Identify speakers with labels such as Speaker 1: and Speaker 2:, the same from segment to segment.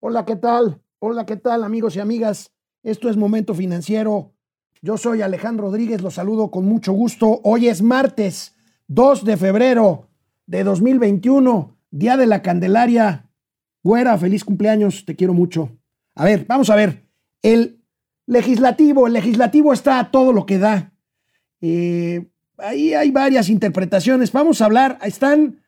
Speaker 1: Hola, ¿qué tal? Hola, ¿qué tal amigos y amigas? Esto es Momento Financiero. Yo soy Alejandro Rodríguez, los saludo con mucho gusto. Hoy es martes 2 de febrero de 2021, Día de la Candelaria. Güera, feliz cumpleaños, te quiero mucho. A ver, vamos a ver. El legislativo, el legislativo está a todo lo que da. Eh, ahí hay varias interpretaciones. Vamos a hablar, están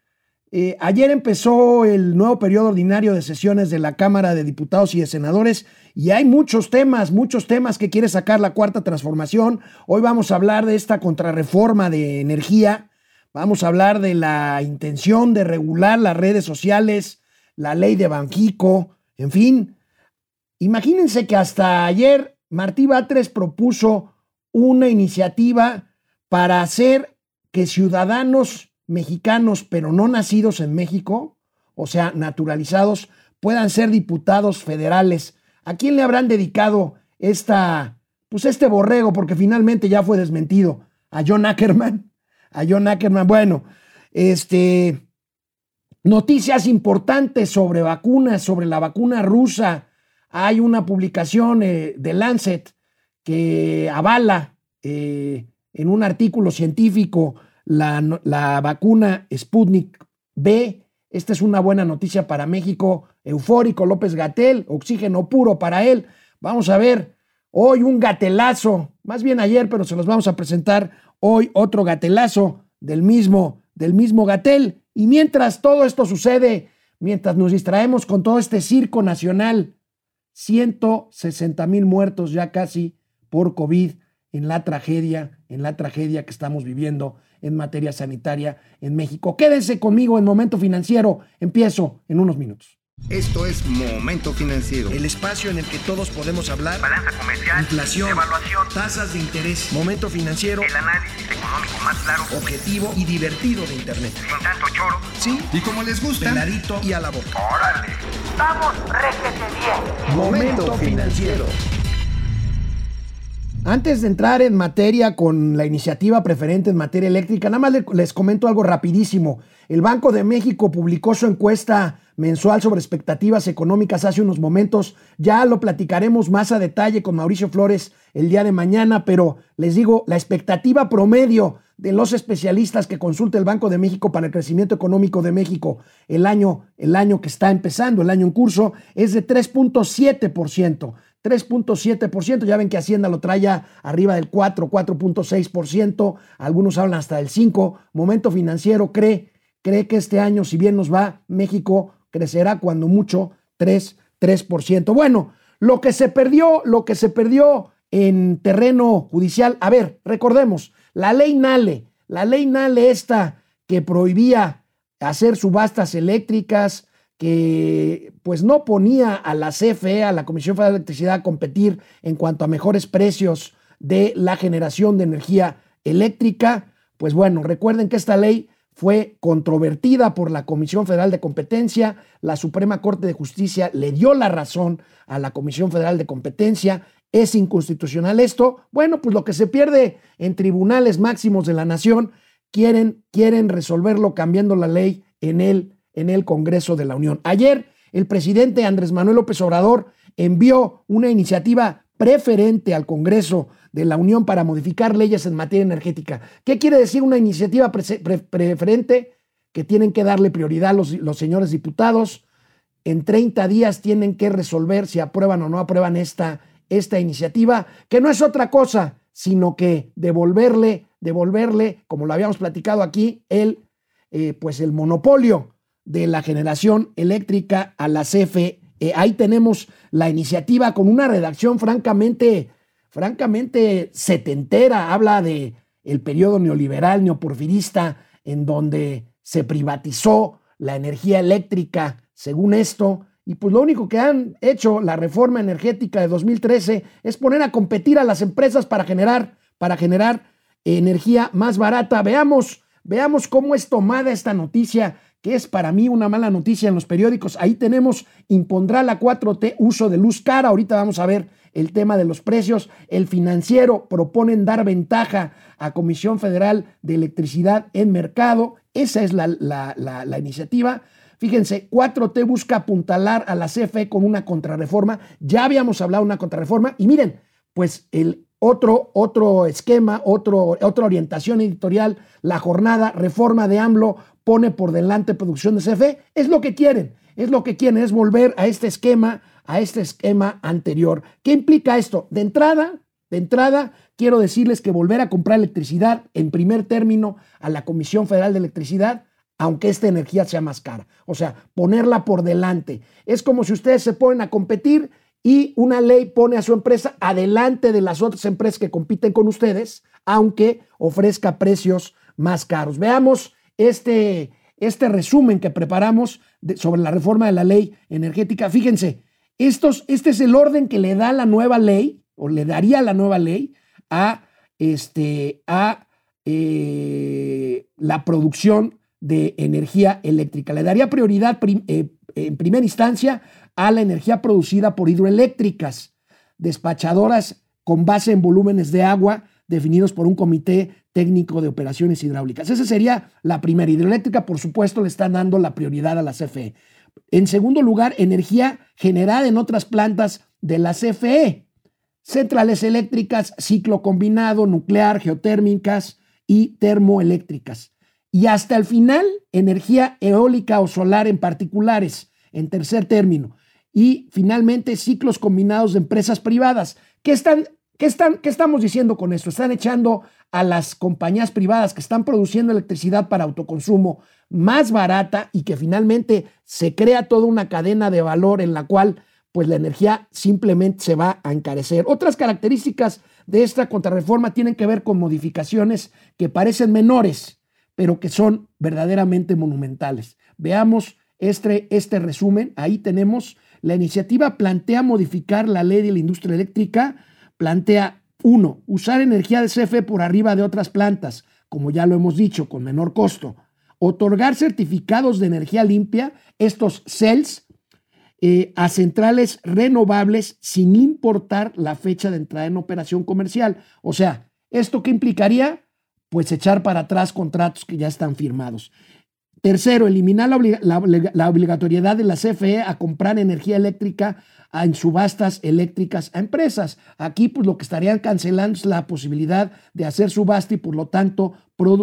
Speaker 1: eh, ayer empezó el nuevo periodo ordinario de sesiones de la Cámara de Diputados y de Senadores y hay muchos temas, muchos temas que quiere sacar la cuarta transformación. Hoy vamos a hablar de esta contrarreforma de energía, vamos a hablar de la intención de regular las redes sociales, la ley de Banjico, en fin. Imagínense que hasta ayer Martí Batres propuso una iniciativa para hacer que ciudadanos mexicanos, pero no nacidos en México, o sea, naturalizados, puedan ser diputados federales. ¿A quién le habrán dedicado esta, pues este borrego? Porque finalmente ya fue desmentido. A John Ackerman. A John Ackerman. Bueno, este, noticias importantes sobre vacunas, sobre la vacuna rusa. Hay una publicación eh, de Lancet que avala eh, en un artículo científico la, vacuna Sputnik B. Esta es una buena noticia para México. Eufórico López Gatel, oxígeno puro para él. Vamos a ver hoy un gatelazo, más bien ayer, pero se los vamos a presentar hoy otro gatelazo del mismo, del mismo Gatel. Y mientras todo esto sucede, mientras nos distraemos con todo este circo nacional, 160 mil muertos ya casi por COVID en la tragedia, en la tragedia que estamos viviendo en materia sanitaria en México. Quédense conmigo en Momento Financiero. Empiezo en unos minutos.
Speaker 2: Esto es Momento Financiero.
Speaker 1: El espacio en el que todos podemos hablar.
Speaker 3: Balanza comercial.
Speaker 1: Inflación.
Speaker 3: Evaluación.
Speaker 1: Tasas de interés. Momento Financiero.
Speaker 3: El análisis económico más claro.
Speaker 1: Objetivo y divertido de Internet.
Speaker 3: Sin tanto choro.
Speaker 1: Sí.
Speaker 2: Y como les gusta.
Speaker 1: Peladito y a la boca.
Speaker 3: Órale. Vamos, réjete bien.
Speaker 2: Momento Financiero.
Speaker 1: Antes de entrar en materia con la iniciativa preferente en materia eléctrica, nada más les comento algo rapidísimo. El Banco de México publicó su encuesta mensual sobre expectativas económicas hace unos momentos. Ya lo platicaremos más a detalle con Mauricio Flores el día de mañana, pero les digo, la expectativa promedio de los especialistas que consulta el Banco de México para el crecimiento económico de México el año, el año que está empezando, el año en curso, es de 3.7%. 3.7%. Ya ven que Hacienda lo trae arriba del 4, 4.6%. Algunos hablan hasta del 5. Momento financiero cree, cree que este año, si bien nos va, México crecerá cuando mucho 3, 3%. Bueno, lo que se perdió, lo que se perdió en terreno judicial. A ver, recordemos, la ley Nale, la ley Nale esta que prohibía hacer subastas eléctricas, que pues no ponía a la CFE, a la Comisión Federal de Electricidad, a competir en cuanto a mejores precios de la generación de energía eléctrica. Pues bueno, recuerden que esta ley fue controvertida por la Comisión Federal de Competencia, la Suprema Corte de Justicia le dio la razón a la Comisión Federal de Competencia, es inconstitucional esto. Bueno, pues lo que se pierde en tribunales máximos de la nación, quieren, quieren resolverlo cambiando la ley en el en el Congreso de la Unión. Ayer el presidente Andrés Manuel López Obrador envió una iniciativa preferente al Congreso de la Unión para modificar leyes en materia energética. ¿Qué quiere decir una iniciativa preferente? Que tienen que darle prioridad los, los señores diputados. En 30 días tienen que resolver si aprueban o no aprueban esta, esta iniciativa, que no es otra cosa, sino que devolverle, devolverle, como lo habíamos platicado aquí, el, eh, pues el monopolio de la generación eléctrica a la CFE. ahí tenemos la iniciativa con una redacción francamente, francamente setentera. Habla de el periodo neoliberal, neoporfirista, en donde se privatizó la energía eléctrica, según esto. Y pues lo único que han hecho la reforma energética de 2013 es poner a competir a las empresas para generar, para generar energía más barata. Veamos, veamos cómo es tomada esta noticia que es para mí una mala noticia en los periódicos. Ahí tenemos, impondrá la 4T uso de luz cara. Ahorita vamos a ver el tema de los precios. El financiero proponen dar ventaja a Comisión Federal de Electricidad en mercado. Esa es la, la, iniciativa. Fíjense, 4T busca apuntalar a la CFE con una contrarreforma. Ya habíamos hablado de una contrarreforma y miren, pues el otro, otro esquema, otro, otra orientación editorial, la jornada, reforma de AMLO pone por delante producción de CFE. Es lo que quieren, es lo que quieren, es volver a este esquema, a este esquema anterior. ¿Qué implica esto? De entrada, de entrada, quiero decirles que volver a comprar electricidad en primer término a la Comisión Federal de Electricidad aunque esta energía sea más cara. O sea, ponerla por delante. Es como si ustedes se ponen a competir y una ley pone a su empresa adelante de las otras empresas que compiten con ustedes, aunque ofrezca precios más caros. Veamos este, este resumen que preparamos sobre la reforma de la ley energética. Fíjense, estos, este es el orden que le da la nueva ley, o le daría la nueva ley a, este, a eh, la producción de energía eléctrica. Le daría prioridad eh, en primera instancia a la energía producida por hidroeléctricas, despachadoras con base en volúmenes de agua definidos por un comité técnico de operaciones hidráulicas. Esa sería la primera. Hidroeléctrica, por supuesto, le están dando la prioridad a la CFE. En segundo lugar, energía generada en otras plantas de la CFE. Centrales eléctricas, ciclo combinado, nuclear, geotérmicas y termoeléctricas y hasta el final energía eólica o solar en particulares, en tercer término. Y finalmente ciclos combinados de empresas privadas. ¿Qué, están, qué, están, ¿Qué estamos diciendo con esto? Están echando a las compañías privadas que están produciendo electricidad para autoconsumo más barata y que finalmente se crea toda una cadena de valor en la cual pues la energía simplemente se va a encarecer. Otras características de esta contrarreforma tienen que ver con modificaciones que parecen menores, pero que son verdaderamente monumentales. Veamos este, este resumen. Ahí tenemos, la iniciativa plantea modificar la ley de la industria eléctrica, plantea, uno, usar energía de CFE por arriba de otras plantas, como ya lo hemos dicho, con menor costo. Otorgar certificados de energía limpia, estos CELS, eh, a centrales renovables sin importar la fecha de entrada en operación comercial. O sea, ¿esto qué implicaría? pues echar para atrás contratos que ya están firmados. Tercero, eliminar la, obligatoriedad de la CFE a comprar energía eléctrica en subastas eléctricas a empresas. Aquí, pues lo que estarían cancelando es la posibilidad de hacer subasta y, por lo tanto,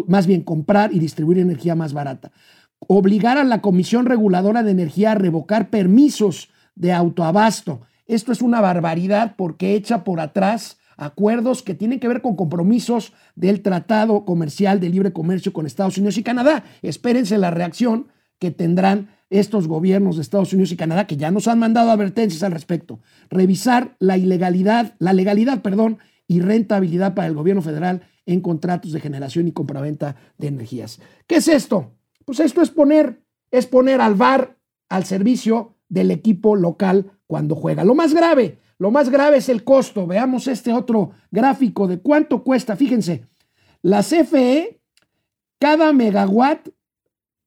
Speaker 1: más bien comprar y distribuir energía más barata. Obligar a la Comisión Reguladora de Energía a revocar permisos de autoabasto. Esto es una barbaridad porque echa por atrás acuerdos que tienen que ver con compromisos del Tratado Comercial de Libre Comercio con Estados Unidos y Canadá. Espérense la reacción que tendrán estos gobiernos de Estados Unidos y Canadá que ya nos han mandado advertencias al respecto. Revisar la ilegalidad, la legalidad, perdón, y rentabilidad para el gobierno federal en contratos de generación y compraventa de energías. ¿Qué es esto? Pues esto es poner, es poner al VAR al servicio del equipo local cuando juega. Lo más grave, lo más grave es el costo. Veamos este otro gráfico de cuánto cuesta. Fíjense, la CFE, cada megawatt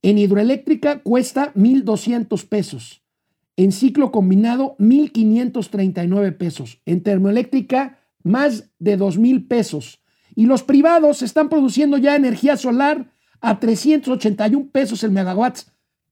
Speaker 1: en hidroeléctrica cuesta 1.200 pesos. En ciclo combinado, 1.539 pesos. En termoeléctrica, más de 2.000 pesos. Y los privados están produciendo ya energía solar a 381 pesos el megawatt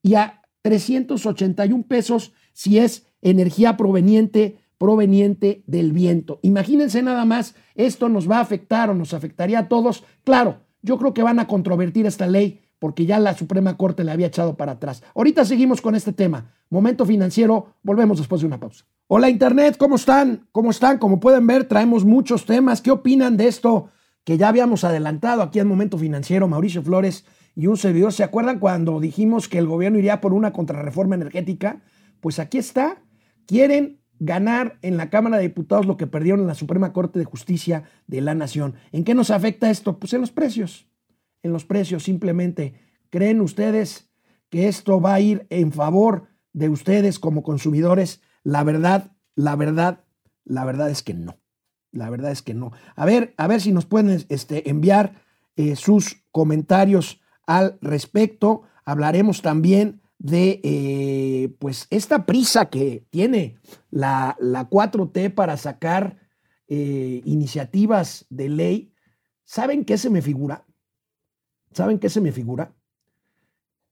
Speaker 1: y a 381 pesos si es energía proveniente proveniente del viento. Imagínense nada más, esto nos va a afectar o nos afectaría a todos. Claro, yo creo que van a controvertir esta ley porque ya la Suprema Corte le había echado para atrás. Ahorita seguimos con este tema. Momento financiero, volvemos después de una pausa. Hola Internet, ¿cómo están? ¿Cómo están? Como pueden ver, traemos muchos temas. ¿Qué opinan de esto que ya habíamos adelantado aquí en Momento Financiero? Mauricio Flores y un servidor. ¿Se acuerdan cuando dijimos que el gobierno iría por una contrarreforma energética? Pues aquí está. Quieren ganar en la Cámara de Diputados lo que perdieron en la Suprema Corte de Justicia de la Nación. ¿En qué nos afecta esto? Pues en los precios. En los precios simplemente. ¿Creen ustedes que esto va a ir en favor de ustedes como consumidores? La verdad, la verdad, la verdad es que no. La verdad es que no. A ver, a ver si nos pueden este, enviar eh, sus comentarios al respecto. Hablaremos también de eh, pues esta prisa que tiene la, la 4T para sacar eh, iniciativas de ley. ¿Saben qué se me figura? ¿Saben qué se me figura?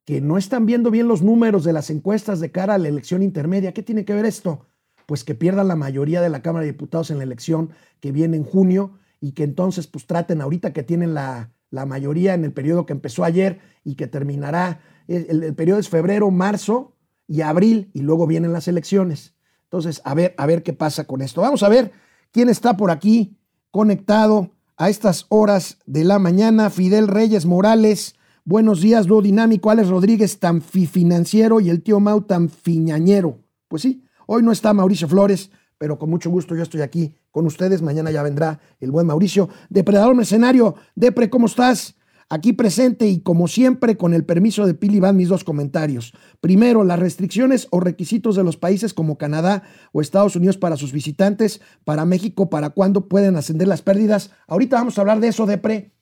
Speaker 1: que no están viendo bien los números de las encuestas de cara a la elección intermedia. ¿Qué tiene que ver esto? Pues que pierdan la mayoría de la Cámara de Diputados en la elección que viene en junio y que entonces pues traten ahorita que tienen la, la mayoría en el periodo que empezó ayer y que terminará, el, periodo es febrero, marzo y abril y luego vienen las elecciones. Entonces, a ver, a ver qué pasa con esto. Vamos a ver quién está por aquí conectado a estas horas de la mañana. Fidel Reyes Morales, buenos días, Lo Dinámico, Alex Rodríguez, tan financiero y el tío Mau tan fiñañero. Pues sí, hoy no está Mauricio Flores, pero con mucho gusto yo estoy aquí con ustedes. Mañana ya vendrá el buen Mauricio. Depredador Mercenario, Depre, ¿cómo estás? Aquí presente y como siempre con el permiso de Pili van mis dos comentarios. Primero, las restricciones o requisitos de los países como Canadá o Estados Unidos para sus visitantes, para México, para cuándo pueden ascender las pérdidas. Ahorita vamos a hablar de eso, Depre.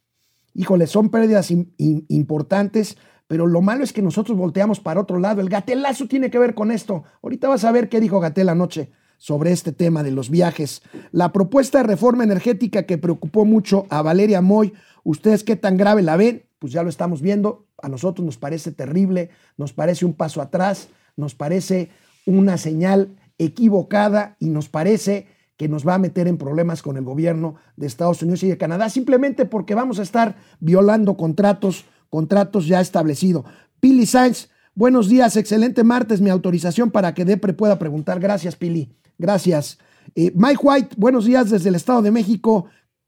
Speaker 1: Híjole, son pérdidas importantes, pero lo malo es que nosotros volteamos para otro lado. El gatelazo tiene que ver con esto. Ahorita vas a ver qué dijo Gatel anoche sobre este tema de los viajes. La propuesta de reforma energética que preocupó mucho a Valeria Moy, ¿ustedes qué tan grave la ven? Pues ya lo estamos viendo, a nosotros nos parece terrible, nos parece un paso atrás, nos parece una señal equivocada y nos parece que nos va a meter en problemas con el gobierno de Estados Unidos y de Canadá, simplemente porque vamos a estar violando contratos, contratos ya establecidos. Pili Sainz, buenos días, excelente martes, mi autorización para que Depre pueda preguntar. Gracias, Pili. Gracias. Eh, Mike White, buenos días desde el Estado de México.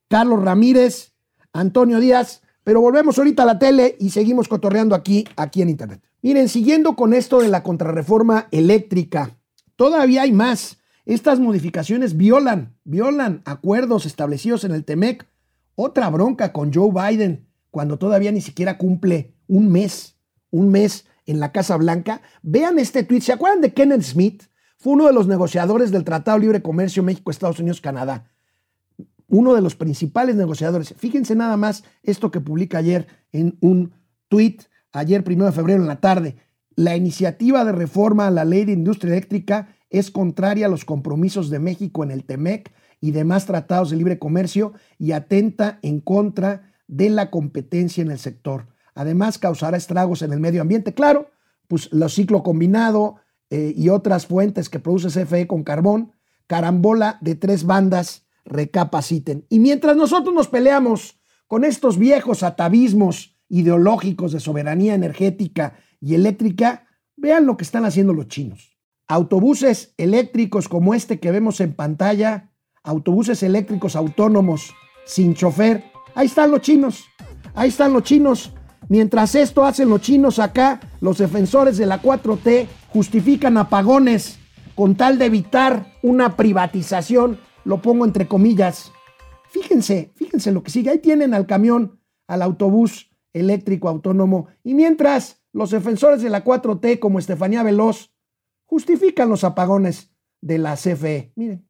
Speaker 1: Carlos Ramírez, Antonio Díaz. Pero volvemos ahorita a la tele y seguimos cotorreando aquí, aquí en Internet. Miren, siguiendo con esto de la contrarreforma eléctrica, todavía hay más. Estas modificaciones violan, violan acuerdos establecidos en el TEMEC. Otra bronca con Joe Biden, cuando todavía ni siquiera cumple un mes, un mes en la Casa Blanca. Vean este tweet. ¿Se acuerdan de Kenneth Smith? Fue uno de los negociadores del Tratado Libre Comercio México, Estados Unidos, Canadá. Uno de los principales negociadores. Fíjense nada más esto que publica ayer en un tweet, ayer primero de febrero en la tarde. La iniciativa de reforma a la ley de industria eléctrica es contraria a los compromisos de México en el TEMEC y demás tratados de libre comercio y atenta en contra de la competencia en el sector. Además, causará estragos en el medio ambiente. Claro, pues lo ciclo combinado, eh, y otras fuentes que produce CFE con carbón, carambola de tres bandas, recapaciten. Y mientras nosotros nos peleamos con estos viejos atavismos ideológicos de soberanía energética y eléctrica, vean lo que están haciendo los chinos. Autobuses eléctricos como este que vemos en pantalla, autobuses eléctricos autónomos sin chofer, ahí están los chinos, ahí están los chinos. Mientras esto hacen los chinos acá, los defensores de la 4T justifican apagones con tal de evitar una privatización, lo pongo entre comillas. Fíjense, fíjense lo que sigue. Ahí tienen al camión, al autobús eléctrico autónomo. Y mientras los defensores de la 4T, como Estefanía Veloz, justifican los apagones de la CFE. Miren.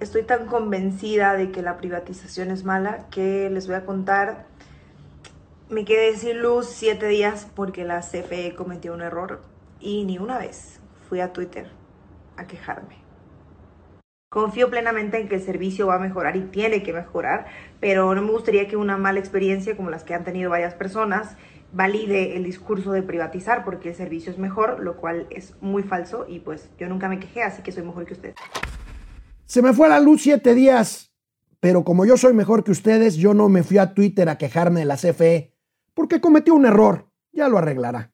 Speaker 4: Estoy tan convencida de que la privatización es mala que les voy a contar. Me quedé sin luz siete días porque la CFE cometió un error y ni una vez fui a Twitter a quejarme. Confío plenamente en que el servicio va a mejorar y tiene que mejorar, pero no me gustaría que una mala experiencia como las que han tenido varias personas valide el discurso de privatizar porque el servicio es mejor, lo cual es muy falso y pues yo nunca me quejé, así que soy mejor que ustedes.
Speaker 1: Se me fue la luz siete días, pero como yo soy mejor que ustedes, yo no me fui a Twitter a quejarme de la CFE porque cometió un error, ya lo arreglará.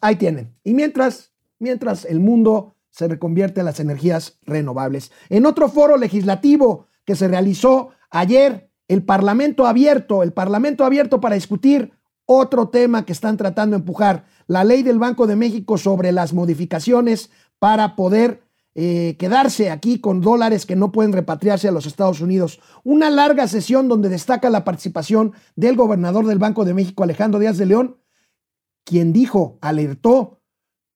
Speaker 1: Ahí tienen. Y mientras, mientras el mundo se reconvierte a las energías renovables. En otro foro legislativo que se realizó ayer, el Parlamento abierto, el Parlamento abierto para discutir otro tema que están tratando de empujar, la ley del Banco de México sobre las modificaciones para poder eh, quedarse aquí con dólares que no pueden repatriarse a los Estados Unidos. Una larga sesión donde destaca la participación del gobernador del Banco de México, Alejandro Díaz de León, quien dijo, alertó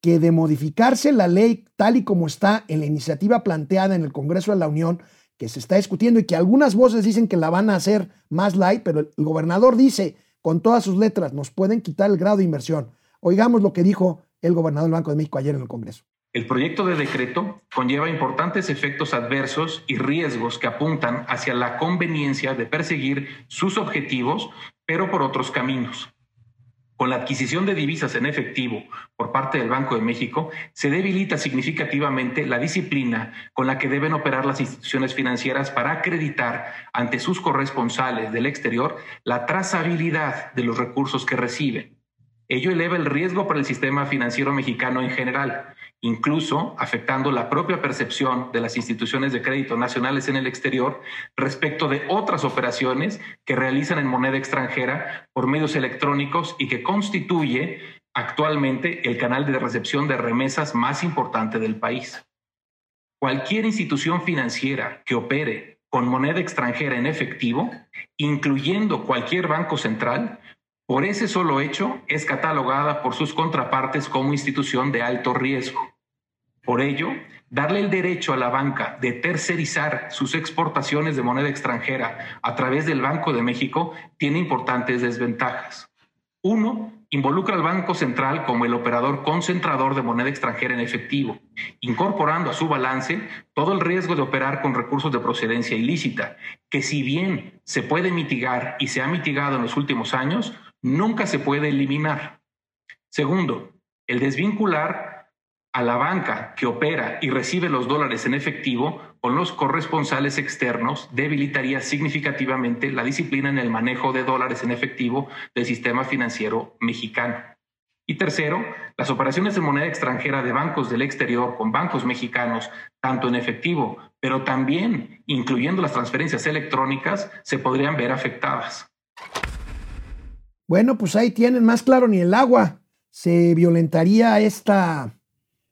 Speaker 1: que de modificarse la ley tal y como está en la iniciativa planteada en el Congreso de la Unión, que se está discutiendo y que algunas voces dicen que la van a hacer más light, pero el gobernador dice con todas sus letras, nos pueden quitar el grado de inversión. Oigamos lo que dijo el gobernador del Banco de México ayer en el Congreso.
Speaker 5: El proyecto de decreto conlleva importantes efectos adversos y riesgos que apuntan hacia la conveniencia de perseguir sus objetivos, pero por otros caminos. con la adquisición de divisas en efectivo por parte del Banco de México, se debilita significativamente la disciplina con la que deben operar las instituciones financieras para acreditar ante sus corresponsales del exterior la trazabilidad de los recursos que reciben. Ello eleva el riesgo para el sistema financiero mexicano en general, incluso afectando la propia percepción de las instituciones de crédito nacionales en el exterior respecto de otras operaciones que realizan en moneda extranjera por medios electrónicos y que constituye actualmente el canal de recepción de remesas más importante del país. Cualquier institución financiera que opere con moneda extranjera en efectivo, incluyendo cualquier banco central, por ese solo hecho es catalogada por sus contrapartes como institución de alto riesgo. Por ello, darle el derecho a la banca de tercerizar sus exportaciones de moneda extranjera a través del Banco de México tiene importantes desventajas. Uno, involucra al Banco Central como el operador concentrador de moneda extranjera en efectivo, incorporando a su balance todo el riesgo de operar con recursos de procedencia ilícita, que si bien se puede mitigar y se ha mitigado en los últimos años, nunca se puede eliminar. Segundo, el desvincular a la banca que opera y recibe los dólares en efectivo con los corresponsales externos debilitaría significativamente la disciplina en el manejo de dólares en efectivo del sistema financiero mexicano. Y tercero, las operaciones de moneda extranjera de bancos del exterior con bancos mexicanos, tanto en efectivo, pero también incluyendo las transferencias electrónicas, se podrían ver afectadas.
Speaker 1: Bueno, pues ahí tienen más claro ni el agua. Se violentaría esta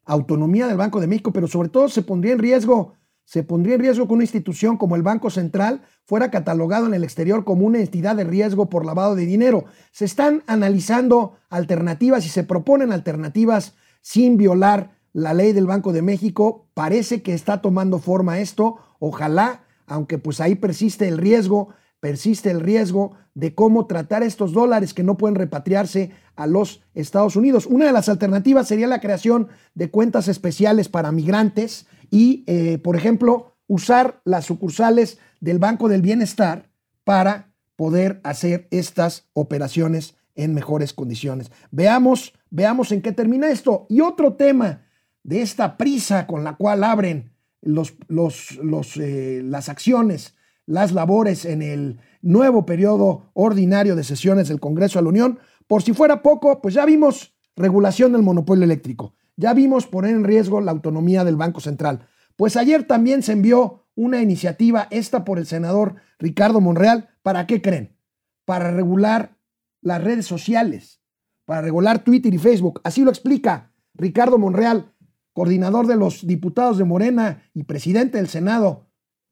Speaker 1: autonomía del Banco de México, pero sobre todo se pondría en riesgo, se pondría en riesgo que una institución como el Banco Central fuera catalogado en el exterior como una entidad de riesgo por lavado de dinero. Se están analizando alternativas y se proponen alternativas sin violar la ley del Banco de México. Parece que está tomando forma esto. Ojalá, aunque pues ahí persiste el riesgo persiste el riesgo de cómo tratar estos dólares que no pueden repatriarse a los Estados Unidos. Una de las alternativas sería la creación de cuentas especiales para migrantes y, eh, por ejemplo, usar las sucursales del Banco del Bienestar para poder hacer estas operaciones en mejores condiciones. Veamos, veamos en qué termina esto. Y otro tema de esta prisa con la cual abren los, los, eh, las acciones las labores en el nuevo periodo ordinario de sesiones del Congreso de la Unión. Por si fuera poco, pues ya vimos regulación del monopolio eléctrico, ya vimos poner en riesgo la autonomía del Banco Central. Pues ayer también se envió una iniciativa, esta por el senador Ricardo Monreal, ¿para qué creen? Para regular las redes sociales, para regular Twitter y Facebook. Así lo explica Ricardo Monreal, coordinador de los diputados de Morena y presidente del Senado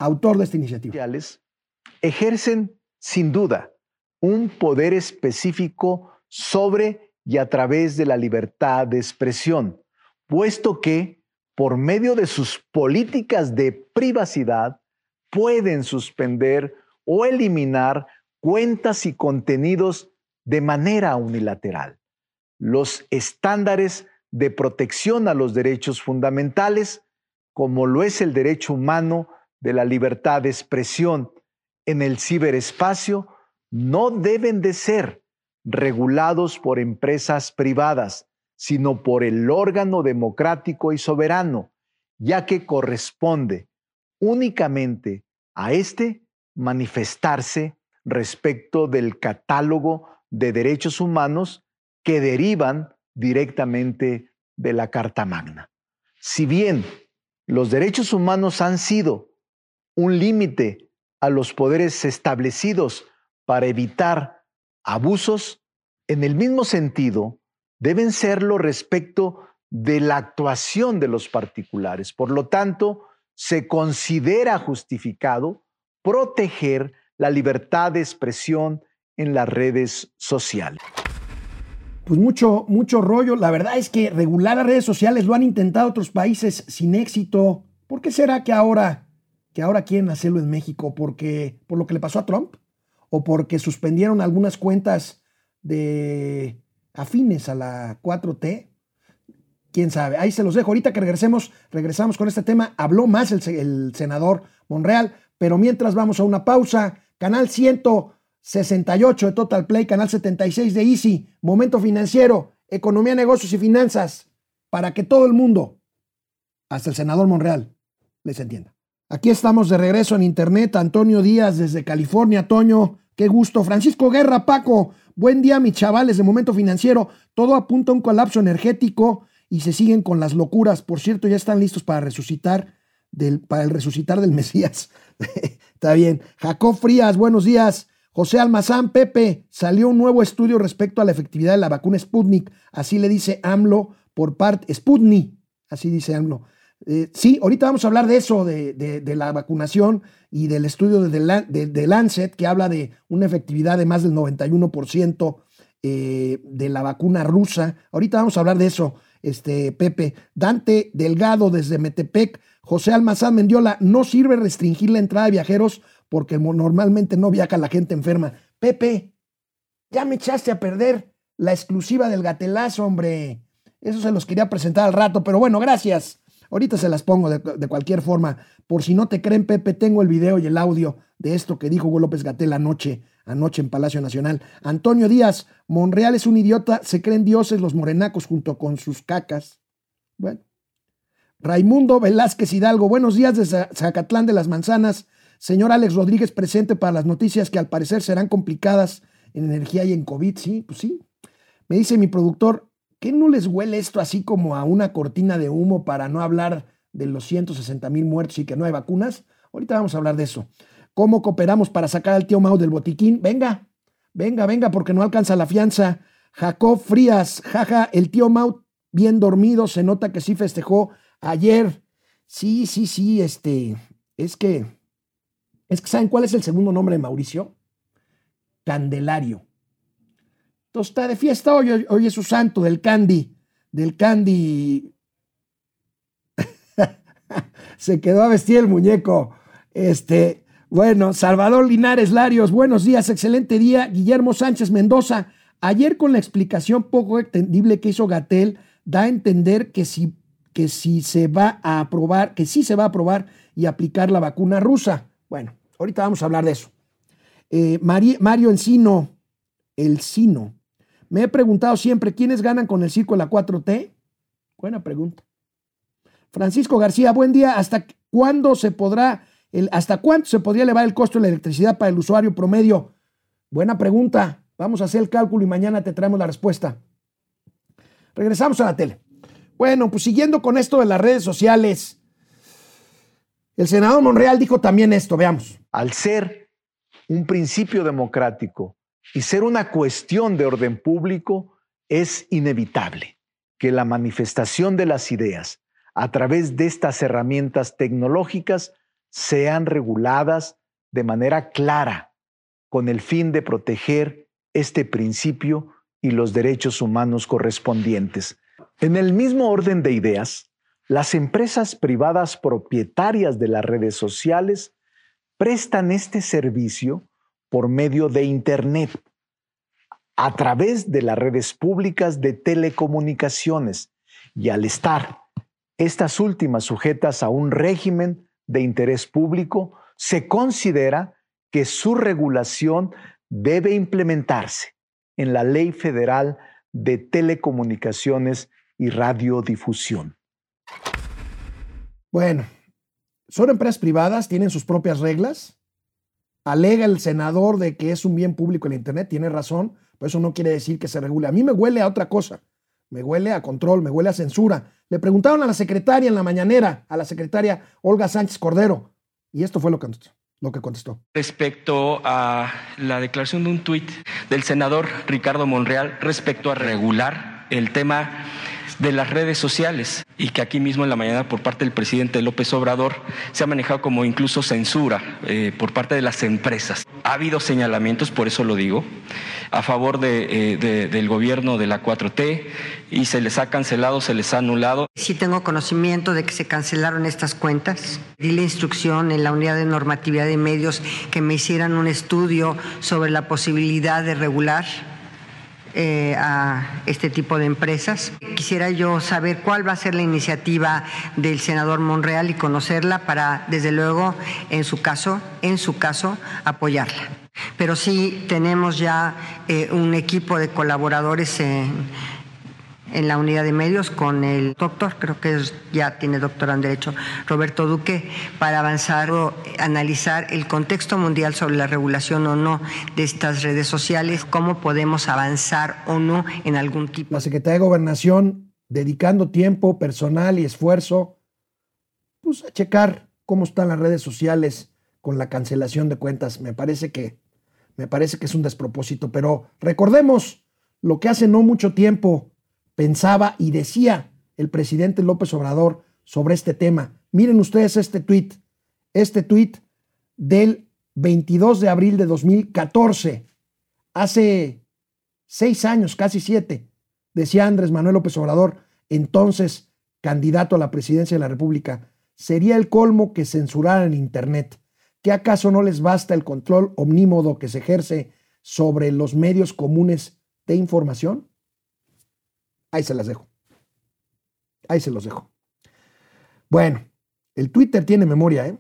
Speaker 1: autor de esta iniciativa.
Speaker 6: Ejercen, sin duda, un poder específico sobre y a través de la libertad de expresión, puesto que, por medio de sus políticas de privacidad, pueden suspender o eliminar cuentas y contenidos de manera unilateral. Los estándares de protección a los derechos fundamentales, como lo es el derecho humano de la libertad de expresión en el ciberespacio no deben de ser regulados por empresas privadas, sino por el órgano democrático y soberano, ya que corresponde únicamente a éste manifestarse respecto del catálogo de derechos humanos que derivan directamente de la Carta Magna. Si bien los derechos humanos han sido un límite a los poderes establecidos para evitar abusos, en el mismo sentido, deben serlo respecto de la actuación de los particulares. Por lo tanto, se considera justificado proteger la libertad de expresión en las redes sociales.
Speaker 1: Pues mucho, mucho rollo. La verdad es que regular las redes sociales lo han intentado otros países sin éxito. ¿Por qué será que ahora que ahora quieren hacerlo en México porque por lo que le pasó a Trump o porque suspendieron algunas cuentas de afines a la 4T. Quién sabe, ahí se los dejo. Ahorita que regresemos, regresamos con este tema. Habló más el, el senador Monreal, pero mientras vamos a una pausa, canal 100, 68 de Total Play, canal 76 de Easy, Momento Financiero, Economía, Negocios y Finanzas, para que todo el mundo, hasta el senador Monreal, les entienda. Aquí estamos de regreso en Internet. Antonio Díaz desde California. Toño, qué gusto. Francisco Guerra, Paco. Buen día, mis chavales de Momento Financiero. Todo apunta a un colapso energético y se siguen con las locuras. Por cierto, ya están listos para resucitar del, para el resucitar del Mesías. Está bien. Jacob Frías, buenos días. José Almazán, Pepe, salió un nuevo estudio respecto a la efectividad de la vacuna Sputnik. Así le dice AMLO por parte, Sputnik, así dice AMLO. Eh, sí, ahorita vamos a hablar de eso, de, la vacunación y del estudio de, de, Lancet, que habla de una efectividad de más del 91% eh, de la vacuna rusa. Ahorita vamos a hablar de eso, este, Pepe. Dante Delgado desde Metepec. José Almazán Mendiola, no sirve restringir la entrada de viajeros porque normalmente no viaja la gente enferma. Pepe, ya me echaste a perder la exclusiva del gatelazo, hombre. Eso se los quería presentar al rato, pero bueno, gracias. Ahorita se las pongo de, cualquier forma. Por si no te creen, Pepe, tengo el video y el audio de esto que dijo Hugo López Gatel anoche, anoche en Palacio Nacional. Antonio Díaz, Monreal es un idiota, se creen dioses los morenacos junto con sus cacas. Bueno. Raimundo Velázquez Hidalgo, buenos días desde Zacatlán de las Manzanas. Señor Alex Rodríguez presente para las noticias que al parecer serán complicadas en energía y en COVID. Sí, pues sí. Me dice mi productor, ¿qué no les huele esto así como a una cortina de humo para no hablar de los 160 mil muertos y que no hay vacunas? Ahorita vamos a hablar de eso. ¿Cómo cooperamos para sacar al tío Mao del botiquín? Venga, venga, venga, porque no alcanza la fianza. Jacob Frías, jaja, el tío Mao bien dormido, se nota que sí festejó ayer. Sí, sí, sí, este, es que es que ¿saben cuál es el segundo nombre de Mauricio? Candelario. Entonces está de fiesta hoy, hoy, es su santo del candy, del candy. Se quedó a vestir el muñeco. Este, bueno, Salvador Linares Larios, buenos días, excelente día. Guillermo Sánchez Mendoza, ayer con la explicación poco entendible que hizo Gatel, da a entender que si, que si se va a aprobar, que sí se va a aprobar y aplicar la vacuna rusa. Bueno, ahorita vamos a hablar de eso. Eh, Mario Encino, el Sino. Me he preguntado siempre, ¿quiénes ganan con el circo de la 4T? Buena pregunta. Francisco García, buen día. ¿Hasta cuándo se podrá, hasta cuánto se podría elevar el costo de la electricidad para el usuario promedio? Buena pregunta. Vamos a hacer el cálculo y mañana te traemos la respuesta. Regresamos a la tele. Bueno, pues siguiendo con esto de las redes sociales, el senador Monreal dijo también esto, veamos.
Speaker 6: Al ser un principio democrático y ser una cuestión de orden público, es inevitable que la manifestación de las ideas a través de estas herramientas tecnológicas sean reguladas de manera clara con el fin de proteger este principio y los derechos humanos correspondientes. En el mismo orden de ideas, las empresas privadas propietarias de las redes sociales prestan este servicio por medio de Internet, a través de las redes públicas de telecomunicaciones, y al estar estas últimas sujetas a un régimen de interés público, se considera que su regulación debe implementarse en la Ley Federal de Telecomunicaciones y Radiodifusión.
Speaker 1: Bueno, son empresas privadas, tienen sus propias reglas. Alega el senador de que es un bien público el Internet, tiene razón, pero eso no quiere decir que se regule. A mí me huele a otra cosa, me huele a control, me huele a censura. Le preguntaron a la secretaria en la mañanera, a la secretaria Olga Sánchez Cordero, y esto fue lo que, lo que contestó.
Speaker 7: Respecto a la declaración de un tuit del senador Ricardo Monreal respecto a regular el tema de las redes sociales y que aquí mismo en la mañana por parte del presidente López Obrador se ha manejado como incluso censura eh, por parte de las empresas. Ha habido señalamientos, por eso lo digo, a favor de, eh, del gobierno de la 4T y se les ha cancelado, se les ha anulado.
Speaker 8: Sí tengo conocimiento de que se cancelaron estas cuentas. Di la instrucción en la unidad de normatividad de medios que me hicieran un estudio sobre la posibilidad de regular eh, a este tipo de empresas. Quisiera yo saber cuál va a ser la iniciativa del senador Monreal y conocerla para, desde luego, en su caso, en su caso, apoyarla. Pero sí tenemos ya eh, un equipo de colaboradores en, en la unidad de medios con el doctor, creo que ya tiene doctorado en Derecho, Roberto Duque, para avanzar o analizar el contexto mundial sobre la regulación o no de estas redes sociales, cómo podemos avanzar o no en algún tipo.
Speaker 1: La Secretaría de Gobernación dedicando tiempo, personal y esfuerzo pues, a checar cómo están las redes sociales con la cancelación de cuentas. Me parece que, me parece que es un despropósito, pero recordemos lo que hace no mucho tiempo pensaba y decía el presidente López Obrador sobre este tema. Miren ustedes este tuit, este tuit del 22 de abril de 2014, hace seis años, casi siete, decía Andrés Manuel López Obrador, entonces candidato a la presidencia de la República, sería el colmo que censuraran Internet. ¿Qué acaso no les basta el control omnímodo que se ejerce sobre los medios comunes de información? Ahí se las dejo. Ahí se los dejo. Bueno, el Twitter tiene memoria, ¿eh?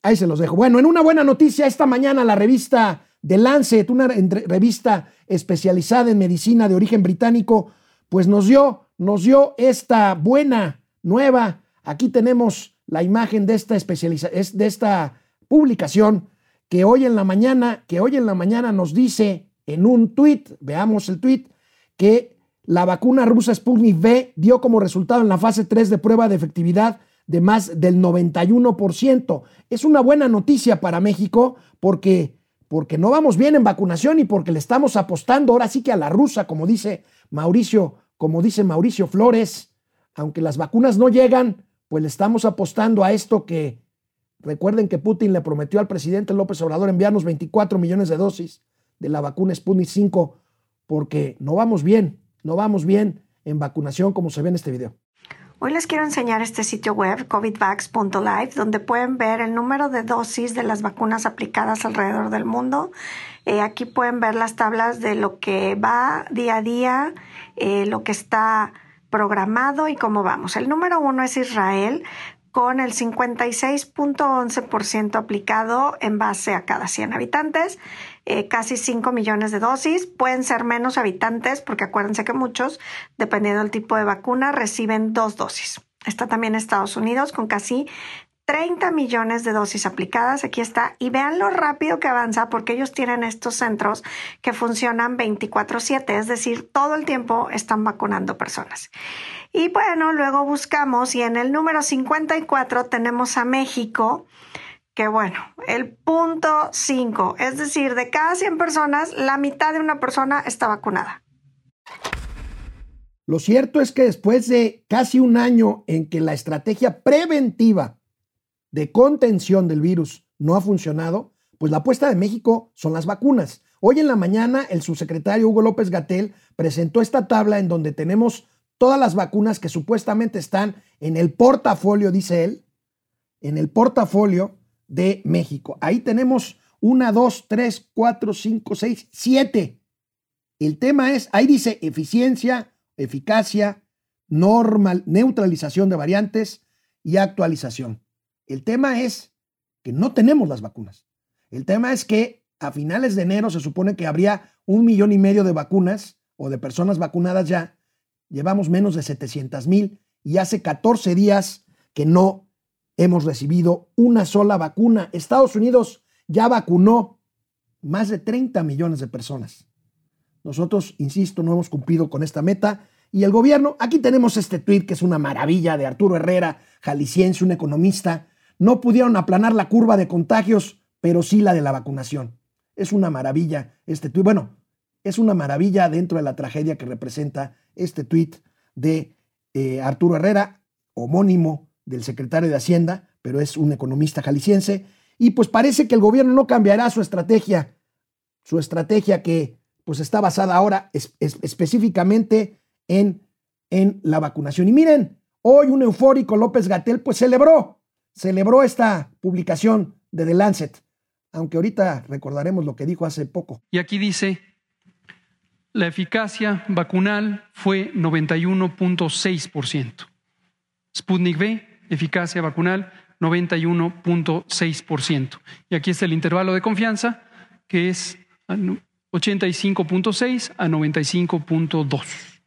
Speaker 1: Ahí se los dejo. Bueno, en una buena noticia, esta mañana la revista The Lancet, una revista especializada en medicina de origen británico, pues nos dio, nos dio esta buena nueva. Aquí tenemos la imagen de esta de esta publicación que hoy en la mañana, que hoy en la mañana nos dice en un tweet, veamos el tweet, que la vacuna rusa Sputnik V dio como resultado en la fase 3 de prueba de efectividad de más del 91%. Es una buena noticia para México porque, porque no vamos bien en vacunación y porque le estamos apostando ahora sí que a la rusa, como dice Mauricio, como dice Mauricio Flores, aunque las vacunas no llegan, pues le estamos apostando a esto que recuerden que Putin le prometió al presidente López Obrador enviarnos 24 millones de dosis de la vacuna Sputnik 5 porque no vamos bien no vamos bien en vacunación como se ve en este video.
Speaker 9: Hoy les quiero enseñar este sitio web, covidvax.live, donde pueden ver el número de dosis de las vacunas aplicadas alrededor del mundo. Eh, aquí pueden ver las tablas de lo que va día a día, eh, lo que está programado y cómo vamos. El número uno es Israel con el 56.11% aplicado en base a cada 100 habitantes. Eh, casi 5 millones de dosis. Pueden ser menos habitantes porque acuérdense que muchos, dependiendo del tipo de vacuna, reciben dos dosis. Está también Estados Unidos con casi 30 millones de dosis aplicadas. Aquí está. Y vean lo rápido que avanza porque ellos tienen estos centros que funcionan 24/7, es decir, todo el tiempo están vacunando personas. Y bueno, luego buscamos y en el número 54 tenemos a México que bueno, el punto 5, es decir, de cada 100 personas, la mitad de una persona está vacunada.
Speaker 1: Lo cierto es que después de casi un año en que la estrategia preventiva de contención del virus no ha funcionado, pues la apuesta de México son las vacunas. Hoy en la mañana el subsecretario Hugo López Gatel presentó esta tabla en donde tenemos todas las vacunas que supuestamente están en el portafolio, dice él, en el portafolio de México. Ahí tenemos una, dos, tres, cuatro, cinco, seis, siete. El tema es, ahí dice eficiencia, eficacia, normal, neutralización de variantes y actualización. El tema es que no tenemos las vacunas. El tema es que a finales de enero se supone que habría un millón y medio de vacunas o de personas vacunadas ya. Llevamos menos de 700 mil y hace 14 días que no hemos recibido una sola vacuna. Estados Unidos ya vacunó más de 30 millones de personas. Nosotros, insisto, no hemos cumplido con esta meta. Y el gobierno, aquí tenemos este tuit que es una maravilla de Arturo Herrera, jalisciense, un economista. No pudieron aplanar la curva de contagios, pero sí la de la vacunación. Es una maravilla este tuit. Bueno, es una maravilla dentro de la tragedia que representa este tuit de eh, Arturo Herrera, homónimo del secretario de Hacienda, pero es un economista jalisciense, y pues parece que el gobierno no cambiará su estrategia, su estrategia que pues está basada ahora específicamente en, en la vacunación. Y miren, hoy un eufórico López Gatel pues celebró, celebró esta publicación de The Lancet, aunque ahorita recordaremos lo que dijo hace poco.
Speaker 10: Y aquí dice, la eficacia vacunal fue 91.6%. Sputnik V eficacia vacunal 91.6%. Y aquí está el intervalo de confianza, que es 85.6 a 95.2.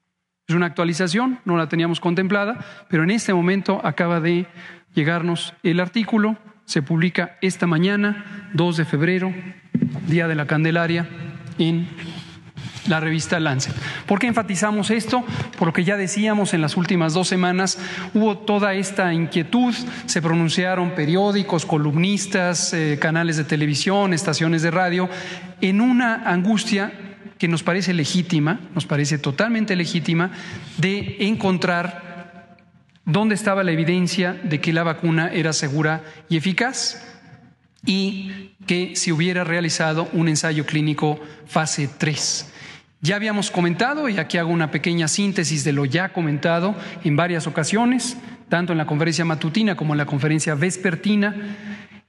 Speaker 10: Es una actualización, no la teníamos contemplada, pero en este momento acaba de llegarnos el artículo, se publica esta mañana, 2 de febrero, Día de la Candelaria, en la revista Lancet. ¿Por qué enfatizamos esto? Por lo que ya decíamos en las últimas dos semanas, hubo toda esta inquietud, se pronunciaron periódicos, columnistas, eh, canales de televisión, estaciones de radio, en una angustia que nos parece legítima, nos parece totalmente legítima, de encontrar dónde estaba la evidencia de que la vacuna era segura y eficaz y que se hubiera realizado un ensayo clínico fase 3. Ya habíamos comentado, y aquí hago una pequeña síntesis de lo ya comentado en varias ocasiones, tanto en la conferencia matutina como en la conferencia vespertina.